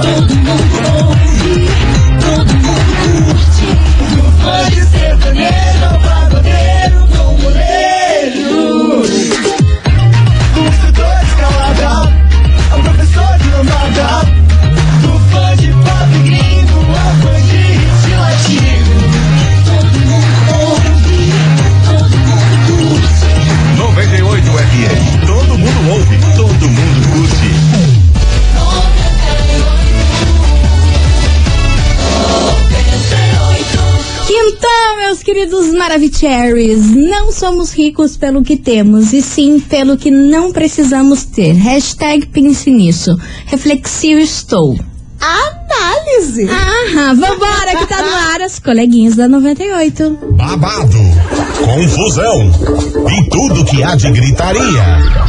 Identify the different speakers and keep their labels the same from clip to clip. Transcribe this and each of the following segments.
Speaker 1: tengo un Maravicheries, não somos ricos pelo que temos, e sim pelo que não precisamos ter. Hashtag pense nisso. Reflexivo estou.
Speaker 2: Análise.
Speaker 1: Aham, vambora que tá no ar as coleguinhas da 98.
Speaker 3: Babado, confusão e tudo que há de gritaria.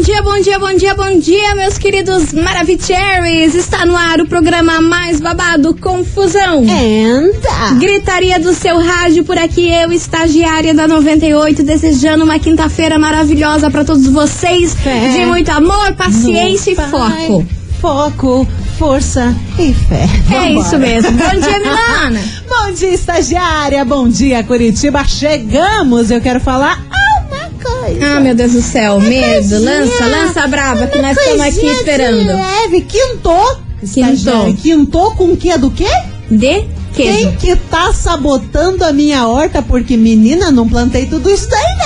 Speaker 1: dia, bom dia, bom dia, bom dia, meus queridos Maravicheries. Está no ar o programa mais babado, Confusão.
Speaker 2: Enta.
Speaker 1: Gritaria do seu rádio por aqui, eu, estagiária da 98, desejando uma quinta-feira maravilhosa para todos vocês.
Speaker 2: Fé
Speaker 1: De muito amor, paciência e foco.
Speaker 2: Foco, força e fé.
Speaker 1: É
Speaker 2: Vambora.
Speaker 1: isso mesmo. Bom dia, Milana.
Speaker 2: Bom dia, estagiária. Bom dia, Curitiba. Chegamos. Eu quero falar.
Speaker 1: Ah, meu Deus do céu, medo. Lança, lança brava, que nós estamos aqui esperando.
Speaker 2: leve. Quintou.
Speaker 1: Quintou.
Speaker 2: Quintou com o quê do quê?
Speaker 1: De
Speaker 2: Quem
Speaker 1: queijo.
Speaker 2: que tá sabotando a minha horta? Porque, menina, não plantei tudo isso daí,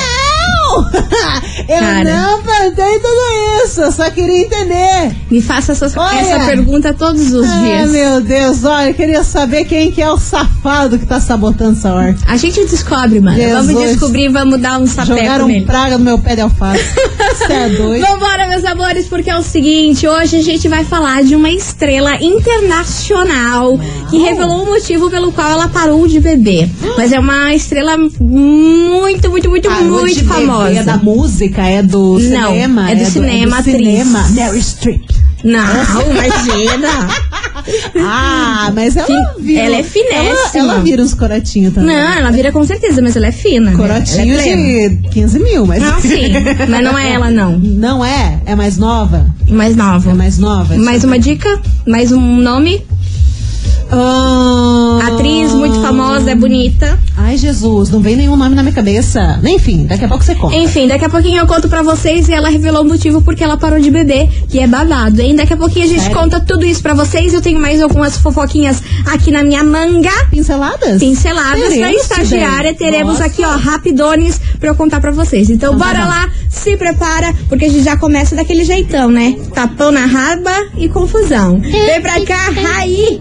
Speaker 2: não! Eu
Speaker 1: Cara.
Speaker 2: não plantei tudo isso, eu só queria entender.
Speaker 1: Me faça essa,
Speaker 2: Olha.
Speaker 1: essa pergunta todos os
Speaker 2: Ah,
Speaker 1: dias.
Speaker 2: meu Deus, olha, eu queria saber quem que é o safado que tá sabotando essa horta.
Speaker 1: A gente descobre, mano.
Speaker 2: Jesus.
Speaker 1: Vamos descobrir vamos dar um sapeco
Speaker 2: Jogaram
Speaker 1: nele.
Speaker 2: praga no meu pé de alface. Você é doido?
Speaker 1: Vambora, meus amores, porque é o seguinte: hoje a gente vai falar de uma estrela internacional que revelou o motivo pelo qual ela parou de beber. Mas é uma estrela muito, muito, muito,
Speaker 2: Parou
Speaker 1: muito
Speaker 2: de
Speaker 1: famosa.
Speaker 2: É da música, é do
Speaker 1: Não,
Speaker 2: cinema?
Speaker 1: é do cinema,
Speaker 2: é do
Speaker 1: atriz.
Speaker 2: cinema. Mary Streep.
Speaker 1: Não, imagina.
Speaker 2: Ah, mas ela vira.
Speaker 1: ela é finéssima.
Speaker 2: Ela, ela vira uns corotinhos também.
Speaker 1: Não, ela vira com certeza, mas ela é fina. né?
Speaker 2: Corotinho
Speaker 1: é plena.
Speaker 2: de 15 mil, mas.
Speaker 1: Não, sim. Mas não é ela, não.
Speaker 2: Não é? É mais nova?
Speaker 1: Mais nova.
Speaker 2: É mais nova?
Speaker 1: Mais uma dica? Mais um nome?
Speaker 2: Ah,
Speaker 1: Atriz muito famosa, é bonita.
Speaker 2: Ai, Jesus, não vem nenhum nome na minha cabeça. Enfim, daqui a pouco você conta.
Speaker 1: Enfim, daqui a pouquinho eu conto pra vocês e ela revelou o motivo porque ela parou de beber, que é babado, hein? Daqui a pouquinho a gente
Speaker 2: Sério?
Speaker 1: conta tudo isso pra vocês. Eu tenho mais algumas fofoquinhas aqui na minha manga.
Speaker 2: Pinceladas?
Speaker 1: Pinceladas na estagiária,
Speaker 2: Tidem.
Speaker 1: teremos
Speaker 2: Nossa.
Speaker 1: aqui, ó, rapidones pra eu contar pra vocês. Então,
Speaker 2: Então tá
Speaker 1: bora lá, se prepara, porque a gente já começa daquele jeitão, né? Tapão na raba e confusão. Vem pra cá, Raí!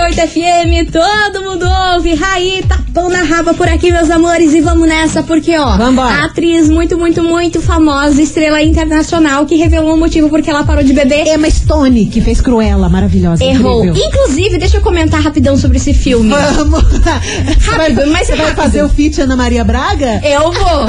Speaker 1: 98 FM, todo mundo ouve. Raí, tapão na raba por aqui, meus amores. E vamos nessa, porque, ó,
Speaker 2: Vambora.
Speaker 1: atriz muito, muito, muito famosa, estrela internacional, que revelou o motivo porque ela parou de beber.
Speaker 2: Emma Stone, que fez Cruella, maravilhosa.
Speaker 1: Errou.
Speaker 2: incrível.
Speaker 1: Inclusive, deixa eu comentar rapidão sobre esse filme.
Speaker 2: Vamos. Você vai,
Speaker 1: mas
Speaker 2: você vai
Speaker 1: rápido.
Speaker 2: fazer o feat Ana Maria Braga?
Speaker 1: Eu vou.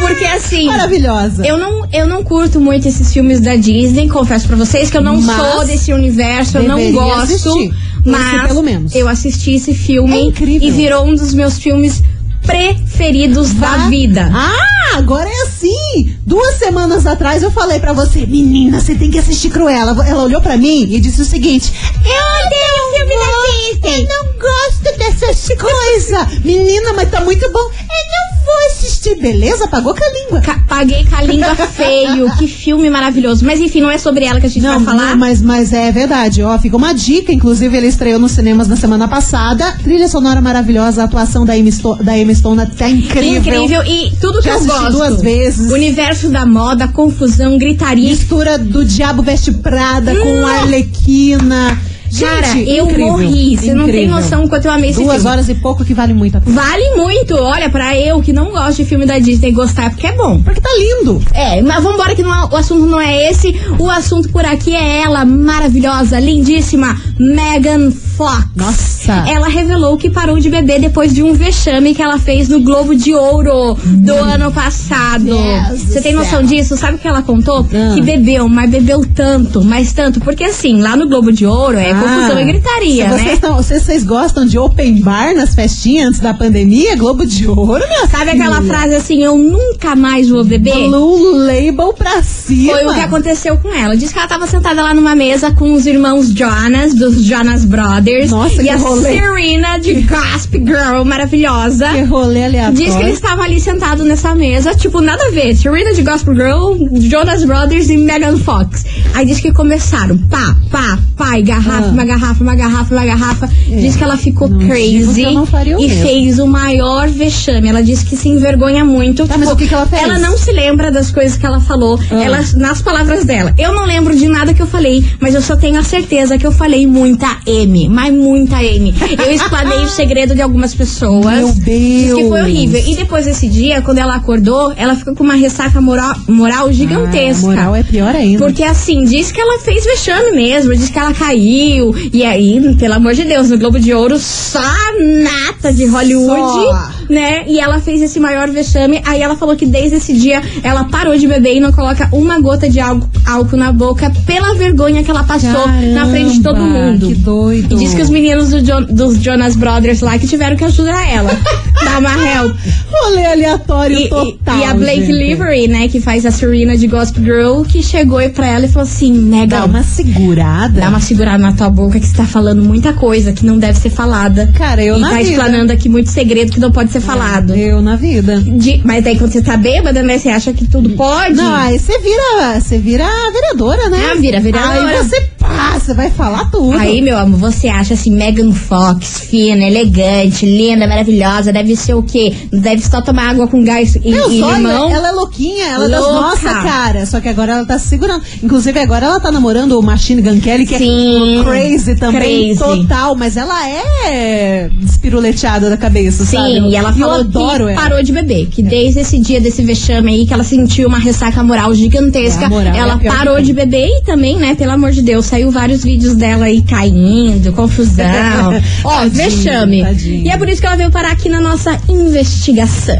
Speaker 1: Porque assim.
Speaker 2: Maravilhosa.
Speaker 1: Eu não, eu não curto muito esses filmes da Disney, confesso pra vocês que eu não
Speaker 2: Mas
Speaker 1: sou desse universo, eu não gosto.
Speaker 2: assistir.
Speaker 1: Mas
Speaker 2: pelo menos.
Speaker 1: eu assisti esse filme
Speaker 2: É incrível.
Speaker 1: e virou um dos meus filmes preferidos da vida.
Speaker 2: Ah, agora é assim. Duas semanas atrás eu falei pra você, menina, você tem que assistir Cruella. Ela olhou pra mim e disse o seguinte: Eu odeio filme da Disney. Eu não gosto dessas coisas. Menina, mas tá muito bom. Eu não vou assistir. Beleza? Pagou com a língua.
Speaker 1: Ca- Paguei com a língua feio, que filme maravilhoso. Mas enfim, não é sobre ela que a gente
Speaker 2: Não,
Speaker 1: vai falar.
Speaker 2: não, mas, mas é verdade, ó, fica uma dica, inclusive ele estreou nos cinemas na semana passada, trilha sonora maravilhosa, a atuação da Emma Stone, da Emma Stone tá incrível.
Speaker 1: Incrível e tudo que
Speaker 2: Já
Speaker 1: eu gosto.
Speaker 2: duas vezes.
Speaker 1: Universo da moda, confusão, gritaria.
Speaker 2: Mistura do Diabo Veste Prada com
Speaker 1: Não.
Speaker 2: Arlequina.
Speaker 1: Cara,
Speaker 2: Gente,
Speaker 1: eu
Speaker 2: incrível,
Speaker 1: morri. Você não tem noção o quanto eu amei esse
Speaker 2: Duas
Speaker 1: filme.
Speaker 2: horas e pouco que vale muito a pena.
Speaker 1: Vale muito. Olha, pra eu que não gosto de filme da Disney gostar, é porque é bom.
Speaker 2: Porque tá lindo.
Speaker 1: É, mas vambora que não é- o assunto não é esse. O assunto por aqui é ela, maravilhosa, lindíssima, Megan Fox.
Speaker 2: Nossa.
Speaker 1: Ela revelou que parou de beber depois de um vexame que ela fez no Globo de Ouro do ano passado. Você tem noção
Speaker 2: céu.
Speaker 1: disso? Sabe o que ela contou?
Speaker 2: Ah.
Speaker 1: Que bebeu, mas bebeu tanto, mas tanto. Porque assim, lá no Globo de Ouro é confusão e gritaria,
Speaker 2: Ah, se vocês,
Speaker 1: né?
Speaker 2: tão- se vocês gostam de open bar nas festinhas antes da pandemia, Globo de Ouro, minha
Speaker 1: Sabe aquela frase assim, eu nunca mais vou beber?
Speaker 2: Blue Label pra cima.
Speaker 1: Foi o que aconteceu com ela. Diz que ela tava sentada lá numa mesa com os irmãos Jonas, dos Jonas Brothers.
Speaker 2: Nossa,
Speaker 1: e a
Speaker 2: rolê.
Speaker 1: Serena de Gasp Girl, maravilhosa.
Speaker 2: Que rolê aleatório.
Speaker 1: Diz que eles estavam ali sentados nessa mesa, tipo, nada a ver. Serena de Gospel Girl, Jonas Brothers e Megan Fox. Aí diz que começaram, pá, pá, pá, e garrafa. Uma garrafa, uma garrafa, uma garrafa. Diz que ela ficou
Speaker 2: Não
Speaker 1: crazy e
Speaker 2: mesmo.
Speaker 1: fez o maior vexame. Ela disse que se envergonha muito.
Speaker 2: Tá, mas o que que ela fez?
Speaker 1: Ela não se lembra das coisas que ela falou.
Speaker 2: Ah.
Speaker 1: Ela, nas palavras dela. Eu não lembro de nada que eu falei, mas eu só tenho a certeza que eu falei muita M. Mas muita M. Eu explanei o segredo de algumas pessoas.
Speaker 2: Meu
Speaker 1: Diz que foi
Speaker 2: Deus.
Speaker 1: horrível. E depois desse dia, quando ela acordou, ela ficou com uma ressaca moral, moral gigantesca.
Speaker 2: Ah, moral é pior ainda.
Speaker 1: Porque assim, diz que ela fez vexame mesmo, diz que ela caiu. E aí, pelo amor de Deus, no Globo de Ouro, só nata de Hollywood,
Speaker 2: Só.
Speaker 1: Né? E ela fez esse maior vexame. Aí ela falou que desde esse dia ela parou de beber e não coloca uma gota de álcool, álcool na boca pela vergonha que ela passou na frente de todo
Speaker 2: Caramba,
Speaker 1: mundo.
Speaker 2: que doido.
Speaker 1: E diz que os meninos do Jo- dos Jonas Brothers lá que tiveram que ajudar ela. dar uma help.
Speaker 2: Rolê aleatório
Speaker 1: E,
Speaker 2: total.
Speaker 1: e a Blake
Speaker 2: gente.
Speaker 1: Lively, né, que faz a Serena de Gospel Girl, que chegou aí pra ela e falou assim, nega,
Speaker 2: Dá uma segurada.
Speaker 1: dá uma segurada na tua boca que você tá falando muita coisa que não deve ser falada.
Speaker 2: Cara, eu
Speaker 1: e
Speaker 2: na
Speaker 1: tá explanando aqui muito segredo que não pode ser falado.
Speaker 2: Eu na vida.
Speaker 1: De- mas aí quando você tá bêbada, né, você acha que tudo pode?
Speaker 2: Não, aí você vira, você vira vereadora, né?
Speaker 1: Ah, vira vereadora.
Speaker 2: Aí você passa, vai falar tudo.
Speaker 1: Aí, meu amor, você acha assim, Megan Fox, fina, elegante, linda, maravilhosa, deve ser o quê? Deve só tomar água com gás e,
Speaker 2: Meu
Speaker 1: e
Speaker 2: sonho,
Speaker 1: limão?
Speaker 2: ela é louquinha, ela é das
Speaker 1: Louca.
Speaker 2: nossa cara. Só que agora ela tá se segurando. Inclusive, agora ela tá namorando o Machine Gun Kelly, que
Speaker 1: Sim,
Speaker 2: é crazy também,
Speaker 1: crazy.
Speaker 2: total. Mas ela é despiruleteada da cabeça, sabe?
Speaker 1: Sim, e ela
Speaker 2: eu
Speaker 1: falou
Speaker 2: adoro
Speaker 1: que
Speaker 2: ela.
Speaker 1: parou de beber. Que desde esse dia desse vexame aí, que ela sentiu uma ressaca moral gigantesca,
Speaker 2: É, moral
Speaker 1: ela
Speaker 2: é
Speaker 1: parou de beber e também, né, pelo amor de Deus, saiu vários vídeos dela aí caindo, confusão. Ó,
Speaker 2: Tadinha,
Speaker 1: vexame.
Speaker 2: tadinha.
Speaker 1: E é por isso que ela veio parar aqui na nossa investigação.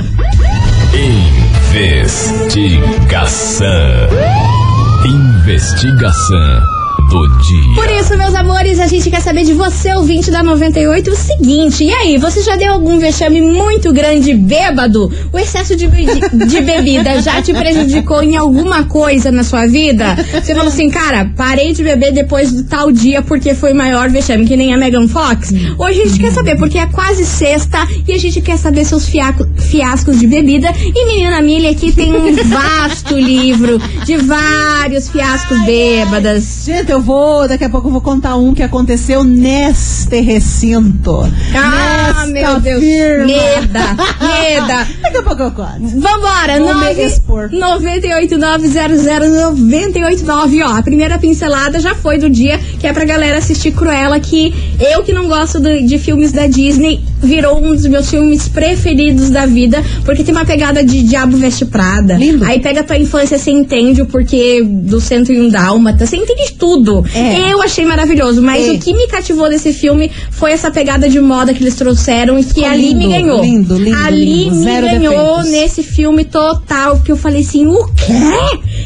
Speaker 4: Investigação. Investigação do dia.
Speaker 1: Por isso, meus amores, a gente quer saber de você, ouvinte da 98, o seguinte. E aí, você já deu algum vexame muito grande bêbado? O excesso de, be- de bebida já te prejudicou em alguma coisa na sua vida? Você falou assim, cara, parei de beber depois do tal dia porque foi o maior vexame, que nem a Megan Fox. Hoje a gente quer saber, porque é quase sexta e a gente quer saber seus fiaco- fiascos de bebida. E menina Milha aqui tem um vasto livro de vários fiascos bêbadas.
Speaker 2: Gente, eu vou, daqui a pouco eu vou contar um que aconteceu neste recinto.
Speaker 1: Ah, meu Deus.
Speaker 2: firma.
Speaker 1: Meda, meda.
Speaker 2: Daqui a pouco eu conto.
Speaker 1: Vambora,
Speaker 2: Vou me
Speaker 1: 9
Speaker 2: expor.
Speaker 1: 989000989. Ó, a primeira pincelada já foi do dia, que é pra galera assistir Cruella, que eu que não gosto de filmes da Disney, virou um dos meus filmes preferidos da vida, porque tem uma pegada de Diabo Veste Prada.
Speaker 2: Lindo.
Speaker 1: Aí pega a tua infância, você entende o porquê do 101 Dálmata, você entende tudo.
Speaker 2: É.
Speaker 1: Eu achei maravilhoso, mas
Speaker 2: É.
Speaker 1: o que me cativou desse filme foi essa pegada de moda que eles trouxeram e que
Speaker 2: Ficou
Speaker 1: ali me
Speaker 2: lindo,
Speaker 1: ganhou.
Speaker 2: lindo, lindo,
Speaker 1: ali
Speaker 2: lindo.
Speaker 1: me
Speaker 2: Zero
Speaker 1: ganhou
Speaker 2: defeitos.
Speaker 1: nesse filme total, porque eu falei assim, o quê?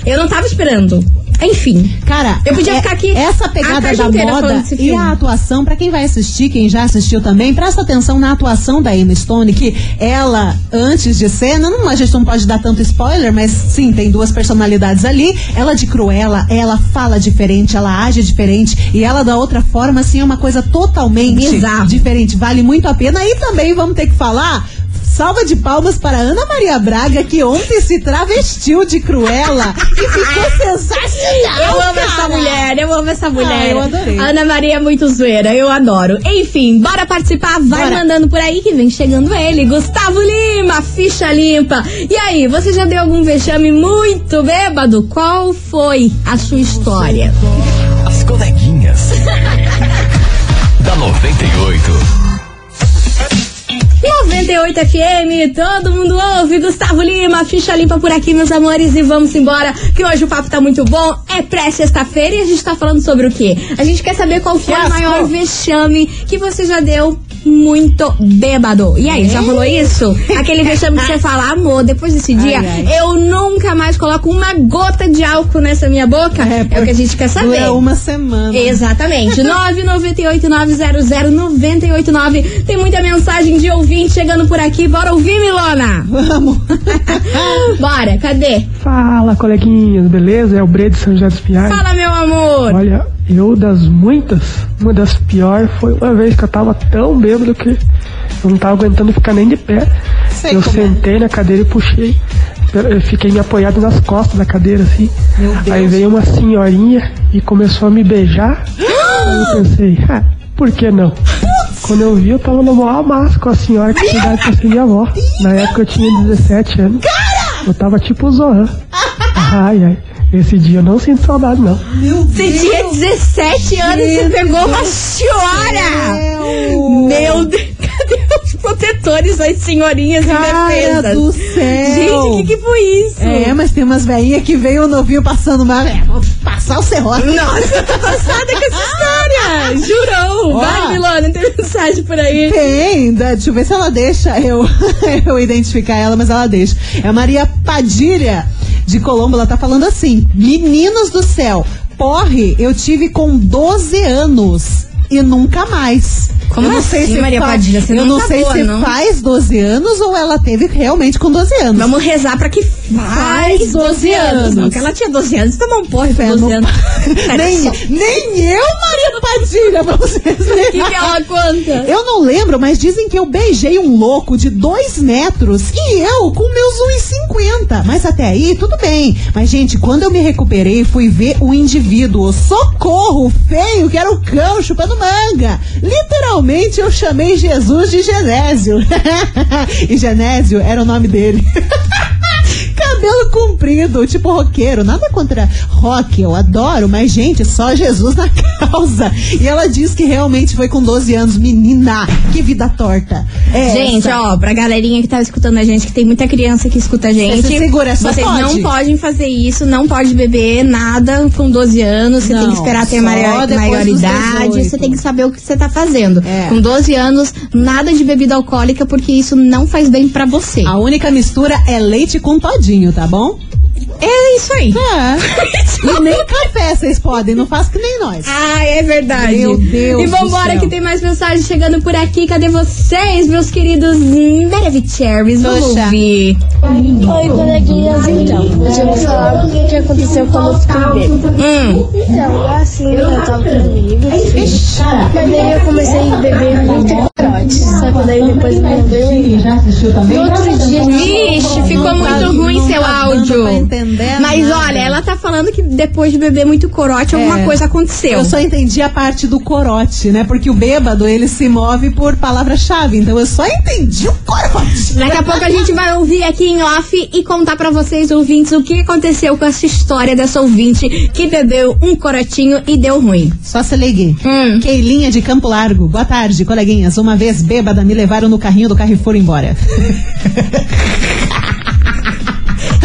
Speaker 1: Eu não tava esperando. Enfim.
Speaker 2: Cara,
Speaker 1: Eu podia
Speaker 2: é-
Speaker 1: ficar aqui
Speaker 2: Essa
Speaker 1: a
Speaker 2: pegada da moda e a atuação, pra quem vai assistir, quem já assistiu também, presta atenção na atuação da Emma Stone, que ela, antes de cena, não, a gente não pode dar tanto spoiler, mas sim, tem duas personalidades ali. Ela de Cruella, ela fala diferente, ela age diferente, e ela da outra forma, assim, é uma coisa totalmente diferente. Vale muito a pena. E também vamos ter que falar. Salva de palmas para Ana Maria Braga, que ontem se travestiu de Cruella e ficou sensacional.
Speaker 1: Eu amo essa
Speaker 2: cara.
Speaker 1: mulher, eu amo essa mulher.
Speaker 2: Ah, eu adorei.
Speaker 1: Ana Maria é muito zoeira, eu adoro. Enfim, bora participar, vai
Speaker 2: Bora.
Speaker 1: mandando por aí que vem chegando ele, Gustavo Lima, ficha limpa. E aí, você já deu algum vexame muito bêbado? Qual foi a sua história?
Speaker 4: As coleguinhas. da 98.
Speaker 1: 98 FM, todo mundo ouve. Gustavo Lima, ficha limpa por aqui, meus amores, e vamos embora, que hoje o papo tá muito bom. É pré-sexta-feira e a gente tá falando sobre o quê? A gente quer saber qual foi o maior vexame que você já deu muito bêbado. E aí, já rolou isso? Aquele vexame que você fala, amor, depois desse dia,
Speaker 2: ai.
Speaker 1: eu nunca mais coloco uma gota de álcool nessa minha boca. É, o que a gente quer saber.
Speaker 2: Dura uma semana.
Speaker 1: Exatamente. 998-900-989. Tem muita mensagem de ouvinte chegando por aqui. Bora ouvir, Milona?
Speaker 2: Vamos.
Speaker 1: Bora, cadê?
Speaker 5: Fala, coleguinhas, beleza? É o Bre de São José dos Pinhais.
Speaker 1: Fala, meu amor.
Speaker 5: Olha, eu das muitas, uma das piores foi uma vez que eu tava tão bêbado que eu não tava aguentando ficar nem de pé.
Speaker 2: Sei
Speaker 5: eu
Speaker 2: é.
Speaker 5: sentei na cadeira e puxei. Eu fiquei me apoiado nas costas da cadeira, assim. Aí veio uma senhorinha e começou a me beijar. Aí eu pensei, ah, por que não? Quando eu vi, eu tava no maior amasso com a senhora que tinha idade pra ser minha avó. Na época eu tinha 17 anos. Eu tava tipo o Zohan. Ai, ai. Esse dia eu não sinto saudade, não.
Speaker 2: Meu
Speaker 1: Você tinha 17 anos e você pegou uma senhora. Meu Deus. Cadê os protetores, as senhorinhas
Speaker 2: Cara
Speaker 1: indefesas?
Speaker 2: do céu.
Speaker 1: Gente, o que, que foi isso?
Speaker 2: É, mas tem umas velhinhas que veio o novinho passando uma. É, vou passar o serrote.
Speaker 1: Nossa, eu tô passada com essa história. Jurou.
Speaker 2: Ó.
Speaker 1: Vai, Milona, tem mensagem por aí.
Speaker 2: Tem, deixa eu ver se ela deixa eu, eu identificar ela, mas ela deixa. É a Maria Padilha de Colombo, ela tá falando assim: Meninos do céu, porre eu tive com 12 anos e nunca mais.
Speaker 1: Como
Speaker 2: eu não
Speaker 1: assim,
Speaker 2: sei se
Speaker 1: Maria Padilha? Você
Speaker 2: eu
Speaker 1: não tá
Speaker 2: sei
Speaker 1: boa,
Speaker 2: se
Speaker 1: não.
Speaker 2: faz 12 anos ou ela teve realmente com 12 anos.
Speaker 1: Vamos rezar pra que faz 12 anos. Não, que ela tinha 12 anos, tomou um porre com
Speaker 2: Fé
Speaker 1: 12
Speaker 2: no-
Speaker 1: anos.
Speaker 2: nem, nem eu, Maria Padilha, pra vocês
Speaker 1: O que, que ela conta?
Speaker 2: Eu não lembro, mas dizem que eu beijei um louco de dois metros e eu com meus 1,50. Mas até aí, tudo bem. Mas, gente, quando eu me recuperei, fui ver o indivíduo. Socorro, feio, que era o cão chupando manga. Literalmente, eu chamei Jesus de Genésio. e Genésio era o nome dele. Cabelo comprido, tipo roqueiro. Nada contra rock, eu adoro, mas, gente, só Jesus na causa. E ela diz que realmente foi com 12 anos. Menina, que vida torta. É
Speaker 1: Gente,
Speaker 2: essa.
Speaker 1: ó, pra galerinha que tá escutando a gente, que tem muita criança que escuta a gente.
Speaker 2: Você se segura, só
Speaker 1: Vocês
Speaker 2: pode.
Speaker 1: não podem fazer isso, não pode beber nada com 12 anos. Você tem
Speaker 2: Não,
Speaker 1: que esperar ter maior, maioridade.
Speaker 2: 18.
Speaker 1: Você tem que saber o que você tá fazendo.
Speaker 2: É.
Speaker 1: Com 12 anos, nada de bebida alcoólica, porque isso não faz bem pra você.
Speaker 2: A única mistura é leite com todinho, tá bom?
Speaker 1: É isso aí.
Speaker 2: É. e nem café vocês podem, não faz que nem nós.
Speaker 1: Ah, é verdade.
Speaker 2: Meu Deus
Speaker 1: E vambora que tem mais mensagem chegando por aqui. Cadê vocês, meus queridos Maravicheries? Vamos
Speaker 2: Poxa.
Speaker 1: ouvir.
Speaker 6: Oi, coleguinhas, então. Hoje eu falar o que, aconteceu quando eu fiquei bêbada.
Speaker 1: Hum.
Speaker 6: Então, assim, eu tava com os amigos, mas daí eu comecei a beber muito. Só que daí depois não dormi. No outro dia,
Speaker 1: Vixe, ficou muito ruim seu áudio.
Speaker 2: entender
Speaker 1: Mas
Speaker 2: nada.
Speaker 1: olha, ela tá falando que depois de beber muito corote, alguma
Speaker 2: É.
Speaker 1: coisa aconteceu.
Speaker 2: Eu só entendi a parte do corote, né? Porque o bêbado, ele se move por palavra-chave. Então eu só entendi o corote.
Speaker 1: Daqui a pouco a gente vai ouvir aqui em off e contar pra vocês, ouvintes, o que aconteceu com essa história dessa ouvinte que bebeu um corotinho e deu ruim.
Speaker 2: Só se ligue.
Speaker 1: Hum.
Speaker 2: Keilinha de Campo Largo. Boa tarde, coleguinhas. Uma vez bêbada, me levaram no carrinho do carro e foram embora.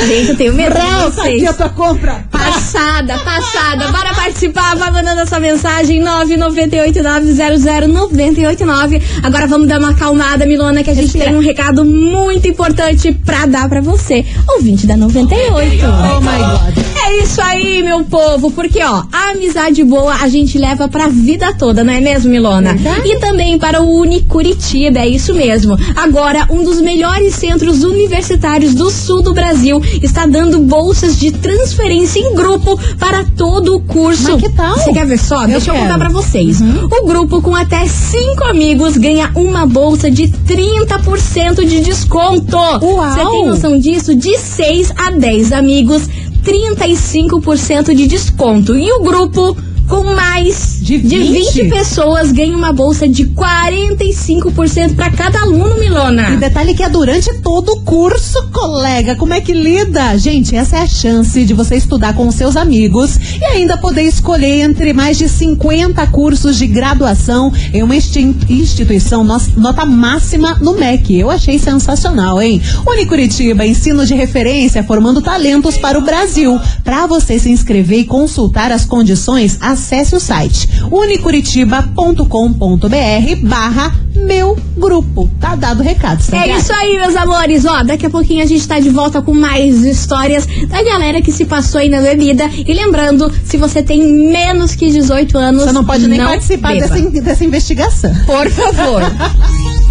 Speaker 1: Gente, eu tenho medo de
Speaker 2: Ralph, aqui
Speaker 1: vocês.
Speaker 2: a tua compra.
Speaker 1: Passada, passada. Bora participar, vai mandando essa mensagem 998900989. Agora vamos dar uma acalmada, Milona, que a gente tem um recado muito importante pra dar pra você, ouvinte da 98.
Speaker 2: Oh my God.
Speaker 1: É isso aí, meu povo, porque ó, a amizade boa a gente leva pra vida toda, não é mesmo, Milona? E também para o Unicuritiba, é isso mesmo. Agora, um dos melhores centros universitários do sul do Brasil está dando bolsas de transferência em grupo para todo o curso.
Speaker 2: Mas que tal?
Speaker 1: Você quer ver só? Deixa eu
Speaker 2: quero.
Speaker 1: contar pra vocês. O grupo com até cinco amigos ganha uma bolsa de 30% de desconto.
Speaker 2: Uau!
Speaker 1: Você tem noção disso? De 6 a 10 amigos, 35% de desconto. E o grupo com mais
Speaker 2: De 20?
Speaker 1: De 20 pessoas ganha uma bolsa de 45% pra cada aluno,
Speaker 2: E
Speaker 1: Milona.
Speaker 2: detalhe que é durante todo o curso, colega. Como é que lida? Gente, essa é a chance de você estudar com os seus amigos e ainda poder escolher entre mais de 50 cursos de graduação em uma insti- instituição nota máxima no MEC. Eu achei sensacional, hein? Unicuritiba, ensino de referência formando talentos para o Brasil. Para você se inscrever e consultar as condições, acesse o site unicuritiba.com.br barra meu grupo. Tá dado o recado.
Speaker 1: É
Speaker 2: estagiária.
Speaker 1: isso aí, meus amores. Ó, daqui a pouquinho a gente tá de volta com mais histórias da galera que se passou aí na bebida. E lembrando, se você tem menos que 18 anos,
Speaker 2: Você não pode nem
Speaker 1: não
Speaker 2: participar dessa, dessa investigação.
Speaker 1: Por favor.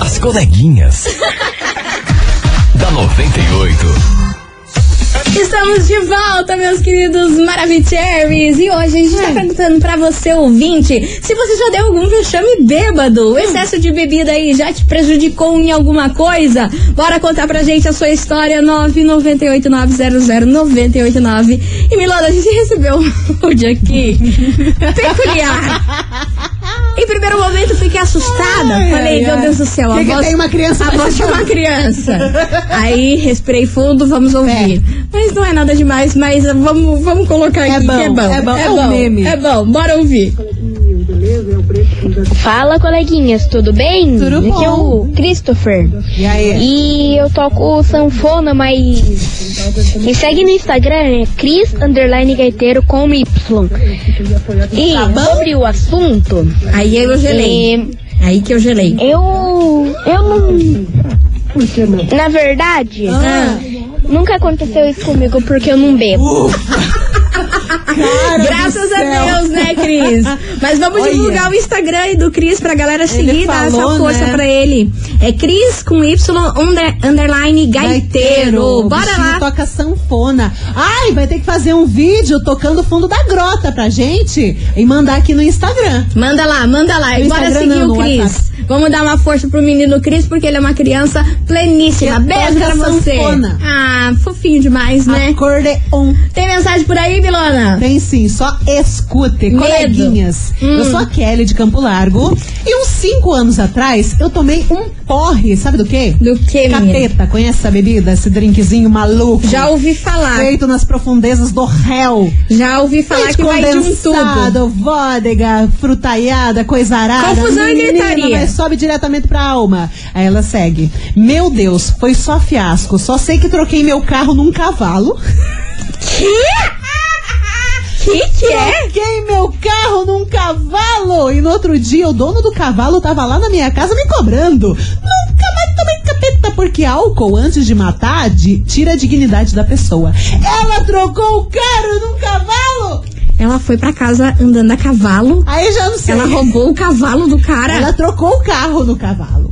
Speaker 4: As coleguinhas. Da 98.
Speaker 1: Estamos de volta, meus queridos Maravicheries. E hoje a gente tá perguntando pra você, ouvinte, se você já deu algum vexame bêbado. O excesso de bebida aí já te prejudicou em alguma coisa? Bora contar pra gente a sua história, 998900989. E Milona, a gente recebeu um áudio aqui peculiar. Em primeiro momento fiquei assustada.
Speaker 2: Ai,
Speaker 1: Falei,
Speaker 2: ai,
Speaker 1: meu
Speaker 2: ai.
Speaker 1: Deus do céu, a
Speaker 2: Que
Speaker 1: voz,
Speaker 2: tem uma criança
Speaker 1: a voz de uma criança. Aí respirei fundo, vamos ouvir. Mas não é nada demais, mas vamos, vamos colocar
Speaker 2: É
Speaker 1: aqui
Speaker 2: bom,
Speaker 1: que é bom.
Speaker 2: é bom, é um meme.
Speaker 1: É bom, bora ouvir.
Speaker 6: Fala, coleguinhas, tudo bem?
Speaker 2: Tudo
Speaker 6: Aqui é
Speaker 2: bom.
Speaker 6: o Christopher.
Speaker 2: E aí?
Speaker 6: E eu toco sanfona, mas. Me segue no Instagram, é Cris Underline Gaiteiro com Y. E
Speaker 2: Tá bom?
Speaker 6: sobre o assunto,
Speaker 1: Aí eu gelei.
Speaker 6: é,
Speaker 1: Aí que eu gelei.
Speaker 6: eu. Eu não. Na verdade,
Speaker 1: Ah.
Speaker 6: nunca aconteceu isso comigo porque eu não bebo.
Speaker 2: Cara
Speaker 1: Graças a. Deus, né, Cris? Mas vamos
Speaker 2: Olha.
Speaker 1: divulgar o Instagram do Cris pra galera seguir, dar essa força
Speaker 2: né?
Speaker 1: pra ele. É Cris com Y under, underline gaiteiro. Bora lá.
Speaker 2: toca sanfona. Ai, vai ter que fazer um vídeo tocando o fundo da grota pra gente e mandar aqui no Instagram.
Speaker 1: Manda lá, manda lá.
Speaker 2: No
Speaker 1: bora
Speaker 2: Instagram
Speaker 1: seguir
Speaker 2: não,
Speaker 1: o Cris. Vamos dar uma força pro menino Cris, porque ele é uma criança pleníssima. Beijo pra você.
Speaker 2: sanfona.
Speaker 1: Ah, fofinho demais, né?
Speaker 2: Acordeon.
Speaker 1: Tem mensagem por aí, Milona?
Speaker 2: Tem sim, só escute,
Speaker 1: Medo.
Speaker 2: coleguinhas.
Speaker 1: Hum.
Speaker 2: Eu sou a Kelly de Campo Largo e uns cinco anos atrás eu tomei um porre, sabe do quê?
Speaker 1: Do menina?
Speaker 2: Capeta, conhece essa bebida? Esse drinkzinho maluco.
Speaker 1: Já ouvi falar.
Speaker 2: Feito nas profundezas do réu.
Speaker 1: Já ouvi falar
Speaker 2: Leite
Speaker 1: que vai de um tubo.
Speaker 2: vodega, frutaiada, coisa arada.
Speaker 1: Confusão e
Speaker 2: Menina,
Speaker 1: gritaria.
Speaker 2: mas sobe diretamente pra alma. Aí ela segue. Meu Deus, foi só fiasco. Só sei que troquei meu carro num cavalo.
Speaker 1: Que que é?
Speaker 2: Troquei meu carro num cavalo. E no outro dia, o dono do cavalo tava lá na minha casa me cobrando. Nunca mais tomei capeta, porque álcool, antes de matar, di- tira a dignidade da pessoa. Ela trocou o carro num cavalo.
Speaker 1: Ela foi pra casa andando a cavalo.
Speaker 2: Aí já não sei.
Speaker 1: Ela roubou o cavalo do cara.
Speaker 2: Ela trocou o carro no cavalo.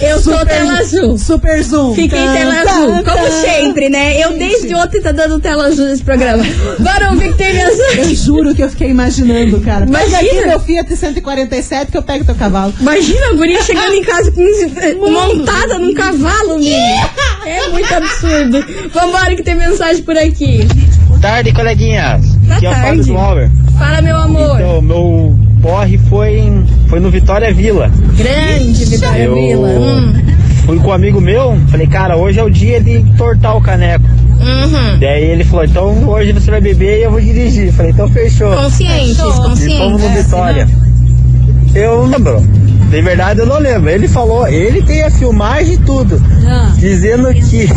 Speaker 1: Eu sou
Speaker 2: Super-
Speaker 1: tela azul.
Speaker 2: Super zoom.
Speaker 1: Fiquei
Speaker 2: Tan,
Speaker 1: tela
Speaker 2: tan,
Speaker 1: azul, como
Speaker 2: tan.
Speaker 1: sempre, né? Eu desde ontem tá dando tela azul nesse programa. Bora ouvir que tem mensagem.
Speaker 2: Eu juro que eu fiquei imaginando, cara. Pega
Speaker 1: Imagina.
Speaker 2: aqui meu Fiat 147 que eu pego teu cavalo.
Speaker 1: Imagina a guria chegando em casa com- montada num cavalo, menina. É muito absurdo. Vambora que tem mensagem por aqui.
Speaker 7: tarde, coleguinhas.
Speaker 1: Boa
Speaker 7: Aqui é o Fábio
Speaker 1: tarde. Fala, meu amor.
Speaker 7: Então, meu porre foi, em- foi no Vitória Vila.
Speaker 1: Grande Vitória
Speaker 7: Eu
Speaker 1: Vila. Hum.
Speaker 7: fui com um amigo meu, falei, cara, hoje é o dia de tortar o caneco.
Speaker 1: Uhum.
Speaker 7: Daí ele falou, então hoje você vai beber e eu vou dirigir. Falei, então fechou.
Speaker 1: Conscientes,
Speaker 7: E fomos
Speaker 1: conscientes.
Speaker 7: no Vitória. Eu não lembro. De verdade eu não lembro. Ele falou, ele tem a filmagem e tudo.
Speaker 1: Ah.
Speaker 7: Dizendo que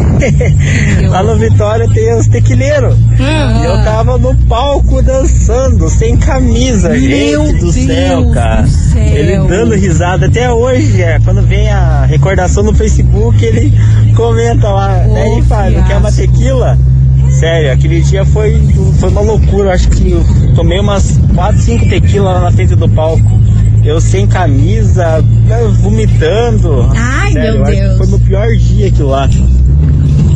Speaker 7: lá no Vitória tem os tequileiros. E eu tava no palco dançando, sem camisa, gente do
Speaker 2: Deus
Speaker 7: céu, cara.
Speaker 2: do céu.
Speaker 7: Ele dando risada até hoje, é, quando vem a recordação no Facebook, ele comenta lá, né, e faz, não quer uma tequila? Sério, aquele dia foi, foi uma loucura, acho que eu tomei umas 4, 5 tequilas lá na frente do palco. Eu sem camisa, né, vomitando.
Speaker 1: Ai,
Speaker 7: Sério,
Speaker 1: meu Deus.
Speaker 7: Foi meu pior dia aquilo lá.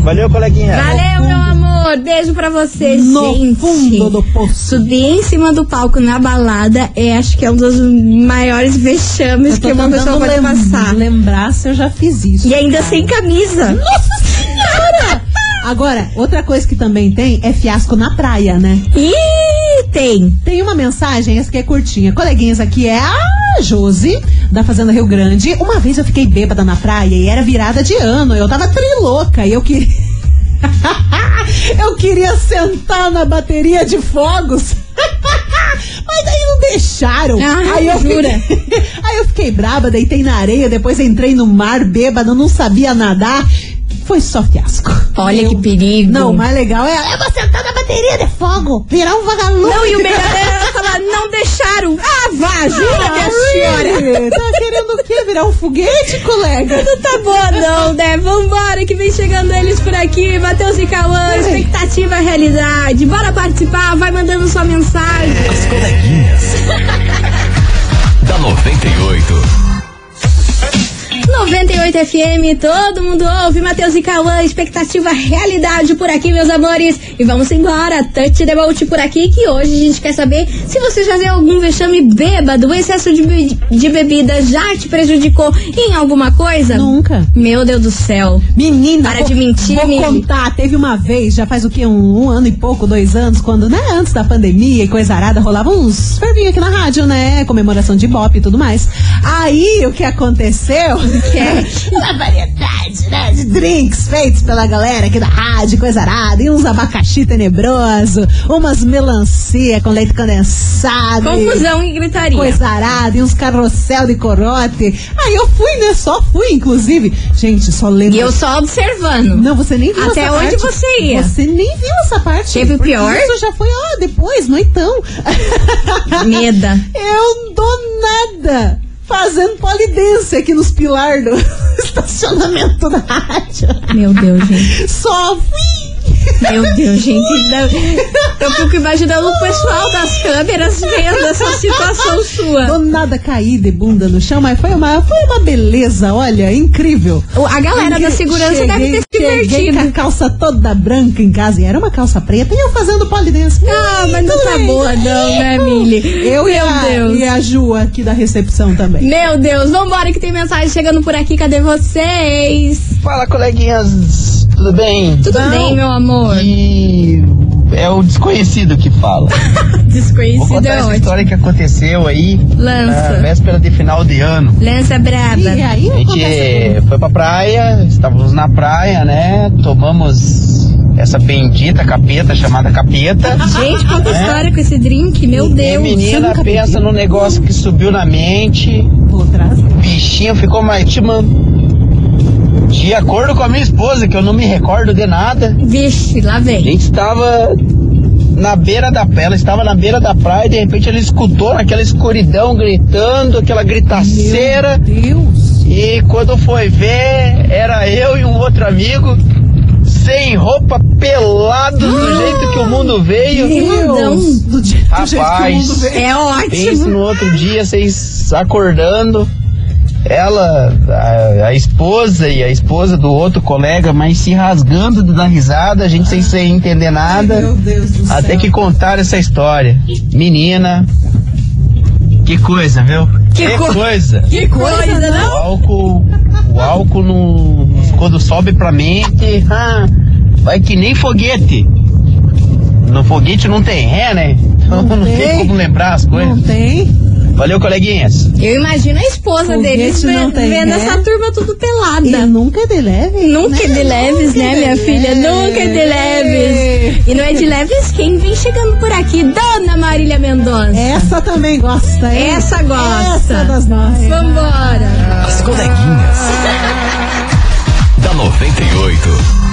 Speaker 7: Valeu, coleguinha.
Speaker 1: Valeu, meu amor. beijo pra você,
Speaker 2: No
Speaker 1: gente.
Speaker 2: fundo do poço.
Speaker 1: Subir em cima do palco na balada é, acho que é um dos maiores vexames que uma pessoa pode
Speaker 2: lem-
Speaker 1: passar.
Speaker 2: lembrar se eu já fiz isso.
Speaker 1: E ainda
Speaker 2: cara.
Speaker 1: sem camisa.
Speaker 2: Nossa senhora! Agora, outra coisa que também tem é fiasco na praia, né?
Speaker 1: Ih, tem.
Speaker 2: Tem uma mensagem, essa que é curtinha. Coleguinhas aqui é a Josi, da Fazenda Rio Grande. Uma vez eu fiquei bêbada na praia e era virada de ano. Eu tava trilouca e eu queria. eu queria sentar na bateria de fogos. Mas daí não deixaram.
Speaker 1: Ah,
Speaker 2: aí eu
Speaker 1: jura?
Speaker 2: Fiquei... aí eu fiquei braba, deitei na areia, depois entrei no mar bêbada, não sabia nadar. Foi só fiasco.
Speaker 1: Olha
Speaker 2: Eu-
Speaker 1: que perigo.
Speaker 2: Não, o mais legal é eu vou sentar na bateria de fogo, virar um vagalume.
Speaker 1: Não, e o melhor era falar, não deixaram. Ah, vá, jura, minha senhora.
Speaker 2: Really? Tá querendo o quê? Virar um foguete, colega?
Speaker 1: Não tá boa não, né? Vambora, que vem chegando eles por aqui. Matheus e Cauã, expectativa é realidade. Bora participar, vai mandando sua mensagem.
Speaker 4: As coleguinhas. da 98.
Speaker 1: 98 FM, todo mundo ouve. Matheus e Cauã, expectativa realidade por aqui, meus amores. E vamos embora, Touch the Boat por aqui, que hoje a gente quer saber se você já deu algum vexame bêbado. O excesso de, be- de bebida já te prejudicou em alguma coisa?
Speaker 2: Nunca.
Speaker 1: Meu Deus do céu.
Speaker 2: Menina,
Speaker 1: Para
Speaker 2: vou-
Speaker 1: de mentir,
Speaker 2: Vou
Speaker 1: Mili.
Speaker 2: contar. Teve uma vez, já faz o quê? Um, um ano e pouco, dois anos, quando, né, antes da pandemia e coisa arada, rolava uns fervinhos aqui na rádio, né? Comemoração de Ibope e tudo mais. Aí, o que aconteceu? uma variedade, né, de drinks feitos pela galera aqui da rádio, coisa arada, e uns abacaxi tenebroso, umas melancia com leite condensado. e-
Speaker 1: Confusão e gritaria.
Speaker 2: Coisa arada, e uns carrossel de corote. Aí eu fui, né? Só fui, inclusive. Gente, só lembro.
Speaker 1: E eu só observando.
Speaker 2: Não, você nem viu
Speaker 1: Até
Speaker 2: essa
Speaker 1: onde
Speaker 2: parte.
Speaker 1: você ia?
Speaker 2: Você nem viu essa parte.
Speaker 1: Teve pior?
Speaker 2: Isso já foi, ó, depois, noitão.
Speaker 1: Meda.
Speaker 2: Eu não dou nada fazendo polidense aqui nos pilar do estacionamento da rádio.
Speaker 1: Meu Deus, gente.
Speaker 2: Só fui.
Speaker 1: Meu Deus, gente. Eu fico imaginando o pessoal das câmeras vendo essa situação sua.
Speaker 2: Do nada caí de bunda no chão, mas foi uma, foi uma beleza, olha, incrível.
Speaker 1: A galera da segurança
Speaker 2: Cheguei-
Speaker 1: deve ter se
Speaker 2: Cheguei com a
Speaker 1: divertido.
Speaker 2: calça toda branca em casa e era uma calça preta e eu fazendo polidense.
Speaker 1: Ah, mas não tá
Speaker 2: bem.
Speaker 1: boa não, né, Mili?
Speaker 2: Eu e
Speaker 1: Meu
Speaker 2: a,
Speaker 1: Deus.
Speaker 2: e a Ju aqui da recepção também.
Speaker 1: Meu Deus, vambora que tem mensagem chegando por aqui. Cadê vocês?
Speaker 8: Fala, coleguinhas, tudo bem?
Speaker 1: Tudo
Speaker 2: Não.
Speaker 1: bem, meu amor?
Speaker 8: E é o desconhecido que fala. Vou
Speaker 1: Desconhecido
Speaker 8: contar
Speaker 1: é
Speaker 8: essa
Speaker 1: ótimo.
Speaker 8: história que aconteceu aí na
Speaker 1: Lança.
Speaker 8: véspera de final de ano.
Speaker 1: Lança braba.
Speaker 2: E aí
Speaker 8: A gente foi pra praia, estávamos na praia, né? Tomamos essa bendita capeta chamada capeta.
Speaker 1: Gente, conta
Speaker 8: É.
Speaker 1: história com esse drink, meu
Speaker 8: E
Speaker 1: Deus.
Speaker 8: menina
Speaker 2: nunca
Speaker 8: pensa no negócio que subiu na mente,
Speaker 2: Vou trazer.
Speaker 8: o bichinho ficou mais te De acordo com a minha esposa, que eu não me recordo de nada,
Speaker 1: Vixe, lá
Speaker 8: a
Speaker 1: vem.
Speaker 8: gente estava na beira da praia, ela estava na beira da praia e de repente ela escutou naquela escuridão gritando, aquela gritaceira.
Speaker 2: Deus.
Speaker 8: E quando foi ver, era eu e um outro amigo, sem roupa, pelados do jeito que o mundo veio.
Speaker 2: Deus. Do, dia- do jeito que o
Speaker 8: Rapaz.
Speaker 2: mundo veio.
Speaker 1: É
Speaker 8: Pense
Speaker 1: ótimo.
Speaker 8: no outro dia, vocês acordando, ela, a, a esposa e a esposa do outro colega, mas se rasgando de dar risada, a gente sem, sem entender nada.
Speaker 2: Meu Deus do céu.
Speaker 8: Até que contaram essa história. Menina, que coisa, viu?
Speaker 1: Que co-
Speaker 8: coisa.
Speaker 1: Que coisa,
Speaker 8: O
Speaker 1: não?
Speaker 8: álcool, o álcool no, quando sobe pra mente, ah, vai que nem foguete. No foguete não tem ré, né? Então
Speaker 2: Não
Speaker 8: não, tem.
Speaker 2: tem.
Speaker 8: como lembrar as coisas.
Speaker 2: Não tem.
Speaker 8: Valeu, coleguinhas.
Speaker 1: Eu imagino a esposa
Speaker 2: Foguete
Speaker 1: deles
Speaker 2: não
Speaker 1: vendo
Speaker 2: né?
Speaker 1: essa turma tudo pelada.
Speaker 2: E nunca é de leve.
Speaker 1: Nunca é de leves, né, minha filha? Nunca é de leves. E não é de leves quem vem chegando por aqui? Dona Marília Mendonça.
Speaker 2: Essa também gosta, hein?
Speaker 1: Essa gosta.
Speaker 2: Essa das nossas.
Speaker 1: Vambora.
Speaker 4: As coleguinhas. da 98.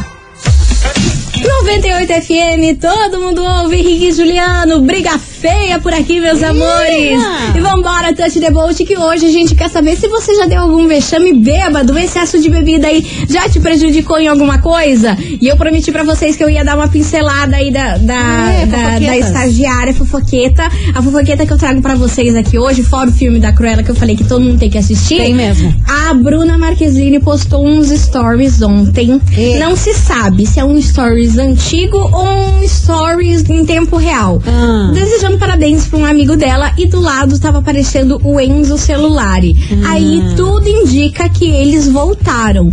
Speaker 1: 98 FM, todo mundo ouve. Henrique e Juliano, briga feia por aqui, meus amores. E vambora, Touch the Bolt, que hoje a gente quer saber se você já deu algum vexame bêbado, excesso de bebida aí já te prejudicou em alguma coisa. E eu prometi pra vocês que eu ia dar uma pincelada aí da, da,
Speaker 2: É,
Speaker 1: da, da estagiária fofoqueta. A fofoqueta que eu trago pra vocês aqui hoje, fora o filme da Cruella que eu falei que todo mundo tem que assistir.
Speaker 2: Tem mesmo.
Speaker 1: A Bruna Marquezine postou uns stories ontem.
Speaker 2: E?
Speaker 1: Não se sabe se é um stories antigo ou um stories em tempo real.
Speaker 2: Ah.
Speaker 1: Desejando parabéns pra um amigo dela e do lado tava aparecendo o Enzo Celulari.
Speaker 2: Ah.
Speaker 1: Aí tudo indica que eles voltaram.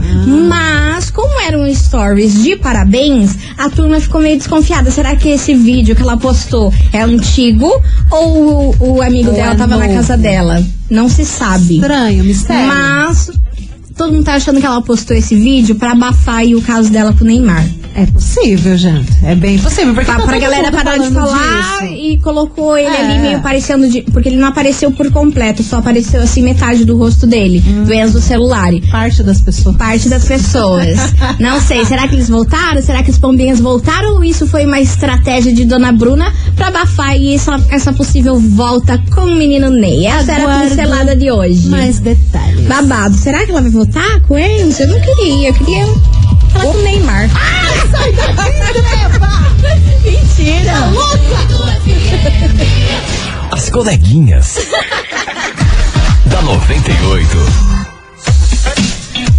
Speaker 1: Mas, como eram stories de parabéns, a turma ficou meio desconfiada. Será que esse vídeo que ela postou é antigo ou o, o amigo
Speaker 2: Ou
Speaker 1: dela
Speaker 2: é
Speaker 1: tava na
Speaker 2: novo?
Speaker 1: casa dela? Não se sabe.
Speaker 2: Estranho, mistério.
Speaker 1: Mas todo mundo tá achando que ela postou esse vídeo pra abafar aí o caso dela com o Neymar.
Speaker 2: É possível, gente. É bem possível. Porque tá
Speaker 1: pra galera
Speaker 2: mundo
Speaker 1: parar de falar
Speaker 2: disso.
Speaker 1: e colocou ele
Speaker 2: É.
Speaker 1: ali meio parecendo de. Porque ele não apareceu por completo, só apareceu assim metade do rosto dele,
Speaker 2: Hum.
Speaker 1: do Enzo Celulari.
Speaker 2: Parte das pessoas.
Speaker 1: Parte das pessoas. Não sei, será que eles voltaram? Será que os pombinhas voltaram? Ou isso foi uma estratégia de Dona Bruna pra abafar aí essa, essa possível volta com o menino Ney? Essa era a
Speaker 2: Aguardo
Speaker 1: pincelada de hoje.
Speaker 2: Mais detalhes.
Speaker 1: Babado. Será que ela vai votar com Enzo? Eu não queria. Eu queria falar com o Neymar. Mentira.
Speaker 4: As coleguinhas. da 98.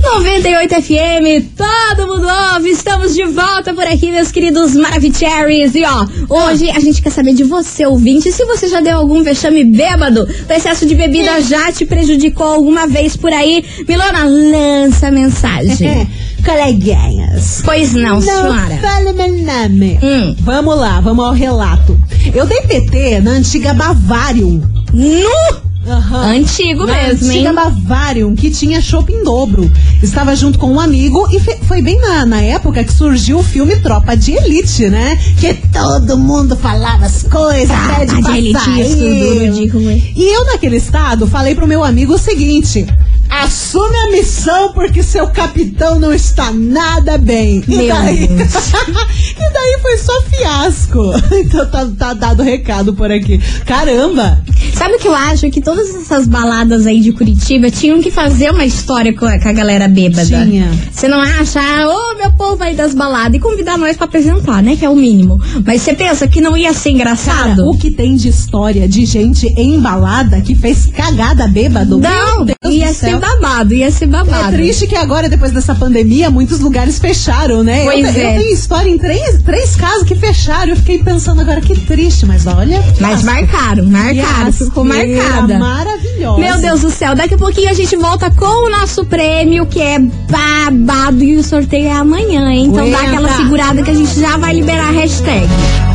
Speaker 1: 98 FM, todo mundo ouve, estamos de volta por aqui, meus queridos Maravicheries. E ó, hoje a gente quer saber de você, ouvinte, se você já deu algum vexame bêbado, o excesso de bebida já te prejudicou alguma vez por aí. Milona, lança a mensagem.
Speaker 2: Coleguinhas.
Speaker 1: Pois não, senhora.
Speaker 2: fale meu nome.
Speaker 1: Hum.
Speaker 2: Vamos lá, vamos ao relato. Eu dei PT na antiga Bavarium.
Speaker 1: Nu!
Speaker 2: Aham.
Speaker 1: Antigo
Speaker 2: Na
Speaker 1: mesmo, hein?
Speaker 2: antiga Bavarium, que tinha chopp em dobro. Estava junto com um amigo e foi bem na, na época que surgiu o filme Tropa de Elite, né? Que todo mundo falava as coisas,
Speaker 1: Tropa
Speaker 2: pede
Speaker 1: de
Speaker 2: pra
Speaker 1: Elite,
Speaker 2: sair.
Speaker 1: duro de ruim.
Speaker 2: E eu, naquele estado, falei pro meu amigo o seguinte: assume a missão porque seu capitão não está nada bem. E
Speaker 1: Meu
Speaker 2: daí,
Speaker 1: Deus.
Speaker 2: e daí foi só fiasco. Então tá, tá dado o recado por aqui. Caramba!
Speaker 1: Sabe o que eu acho? Que todas essas baladas aí de Curitiba tinham que fazer uma história com a, com a galera bêbada.
Speaker 2: Tinha.
Speaker 1: Você não acha? Ah, Ô, meu povo aí das baladas. E convidar nós pra apresentar, né? Que é o mínimo. Mas você pensa que não ia ser engraçado?
Speaker 2: Cara, o que tem de história de gente embalada que fez cagada bêbado?
Speaker 1: Não, ia
Speaker 2: do
Speaker 1: ser
Speaker 2: céu.
Speaker 1: Babado, ia ser babado.
Speaker 2: É triste que agora, depois dessa pandemia, muitos lugares fecharam, né?
Speaker 1: Pois
Speaker 2: eu,
Speaker 1: é.
Speaker 2: eu tenho história em três, três casos que fecharam. Eu fiquei pensando agora, que triste, mas olha.
Speaker 1: Mas marcaram, marcaram,
Speaker 2: Que
Speaker 1: ficou marcada.
Speaker 2: Maravilhosa.
Speaker 1: Meu Deus do céu, daqui a pouquinho a gente volta com o nosso prêmio, que é babado, e o sorteio é amanhã, hein? Então dá aquela segurada que a gente já vai liberar a hashtag.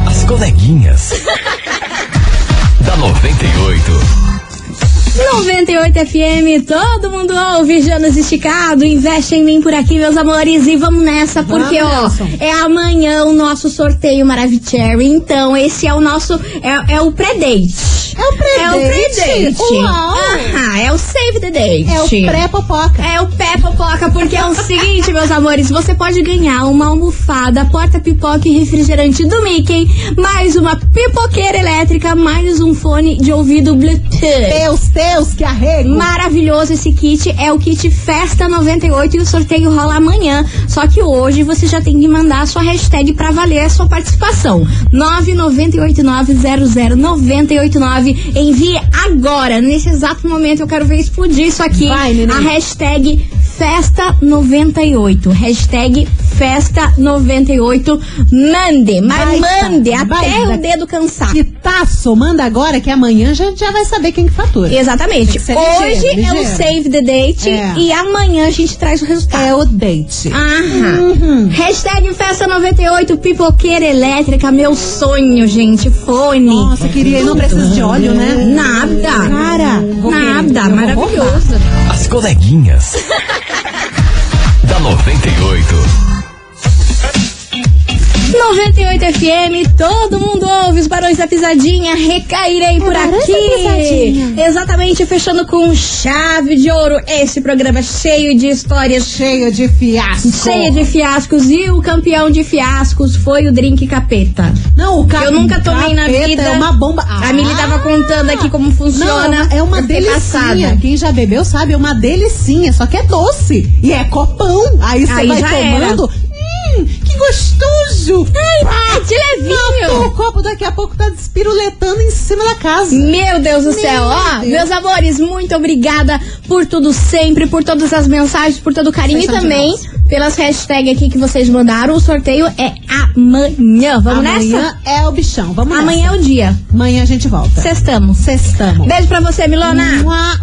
Speaker 4: As coleguinhas. da 98.
Speaker 1: 98 FM, todo mundo ouve, Jonas Esticado, investe em mim por aqui, meus amores, e vamos nessa, porque,
Speaker 2: Vamos,
Speaker 1: ó, é amanhã o nosso sorteio Maravicherry, então esse é o nosso, é, é o pré-date.
Speaker 2: É o pré-date?
Speaker 1: É o pré-date.
Speaker 2: Uau.
Speaker 1: Aham, é o save the date.
Speaker 2: É o pré-popoca.
Speaker 1: É o pé popoca, porque é o seguinte, meus amores, você pode ganhar uma almofada, porta-pipoca e refrigerante do Mickey, mais uma pipoqueira elétrica, mais um fone de ouvido Bluetooth.
Speaker 2: Deus, Deus, que arrego.
Speaker 1: Maravilhoso esse kit, é o kit Festa 98 e o sorteio rola amanhã. Só que hoje você já tem que mandar a sua hashtag pra valer a sua participação. 998900989. Envie agora, nesse exato momento. Eu quero ver explodir isso aqui.
Speaker 2: Vai,
Speaker 1: a hashtag Festa 98. Hashtag Festa 98. Mande, mas
Speaker 2: Baita,
Speaker 1: mande até
Speaker 2: baita.
Speaker 1: o dedo cansar.
Speaker 2: Que taço, manda agora que amanhã já, já vai saber quem que fatura.
Speaker 1: Exatamente.
Speaker 2: Que
Speaker 1: Hoje
Speaker 2: ligeiro,
Speaker 1: é o
Speaker 2: ligeiro.
Speaker 1: Save the Date
Speaker 2: É.
Speaker 1: e amanhã a gente traz o resultado.
Speaker 2: É o date.
Speaker 1: Aham. Hashtag Festa 98, pipoqueira elétrica, meu sonho, gente. Fone.
Speaker 2: Nossa, queria não precisa de óleo, né?
Speaker 1: Nada.
Speaker 2: Cara, querer.
Speaker 1: Nada. Maravilhoso.
Speaker 4: As coleguinhas. da 98.
Speaker 1: 98 FM, todo mundo ouve os Barões da Pisadinha, recairei por
Speaker 2: da
Speaker 1: aqui. Exatamente, fechando com chave de ouro esse programa cheio de histórias,
Speaker 2: Cheio de fiasco.
Speaker 1: cheio de fiascos. E o campeão de fiascos foi o drink capeta.
Speaker 2: Não, o ca...
Speaker 1: Eu nunca tomei na
Speaker 2: capeta
Speaker 1: vida.
Speaker 2: É uma bomba. Ah!
Speaker 1: A Mili tava contando aqui como funciona.
Speaker 2: Não, é uma delicinha.
Speaker 1: passada.
Speaker 2: Quem já bebeu sabe, é uma delicinha, só que é doce. E é copão. Aí você vai
Speaker 1: já
Speaker 2: tomando. Hum, que gostoso!
Speaker 1: Ah, de
Speaker 2: Matou o
Speaker 1: levinho.
Speaker 2: copo, daqui a pouco tá despiruletando em cima da casa.
Speaker 1: Meu Deus do
Speaker 2: Meu
Speaker 1: céu, ó,
Speaker 2: Deus.
Speaker 1: meus amores, muito obrigada por tudo sempre, por todas as mensagens, por todo o carinho
Speaker 2: Vocês
Speaker 1: e também pelas hashtags aqui que vocês mandaram. O sorteio é amanhã. Vamos
Speaker 2: Amanhã
Speaker 1: nessa?
Speaker 2: é o bichão. Vamos
Speaker 1: Amanhã é
Speaker 2: nessa.
Speaker 1: o dia.
Speaker 2: Amanhã a gente volta.
Speaker 1: Sextamos.
Speaker 2: Sextamos.
Speaker 1: Beijo pra você, Milona.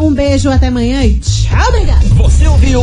Speaker 2: Um beijo, até amanhã e tchau, obrigada.
Speaker 4: Você ouviu?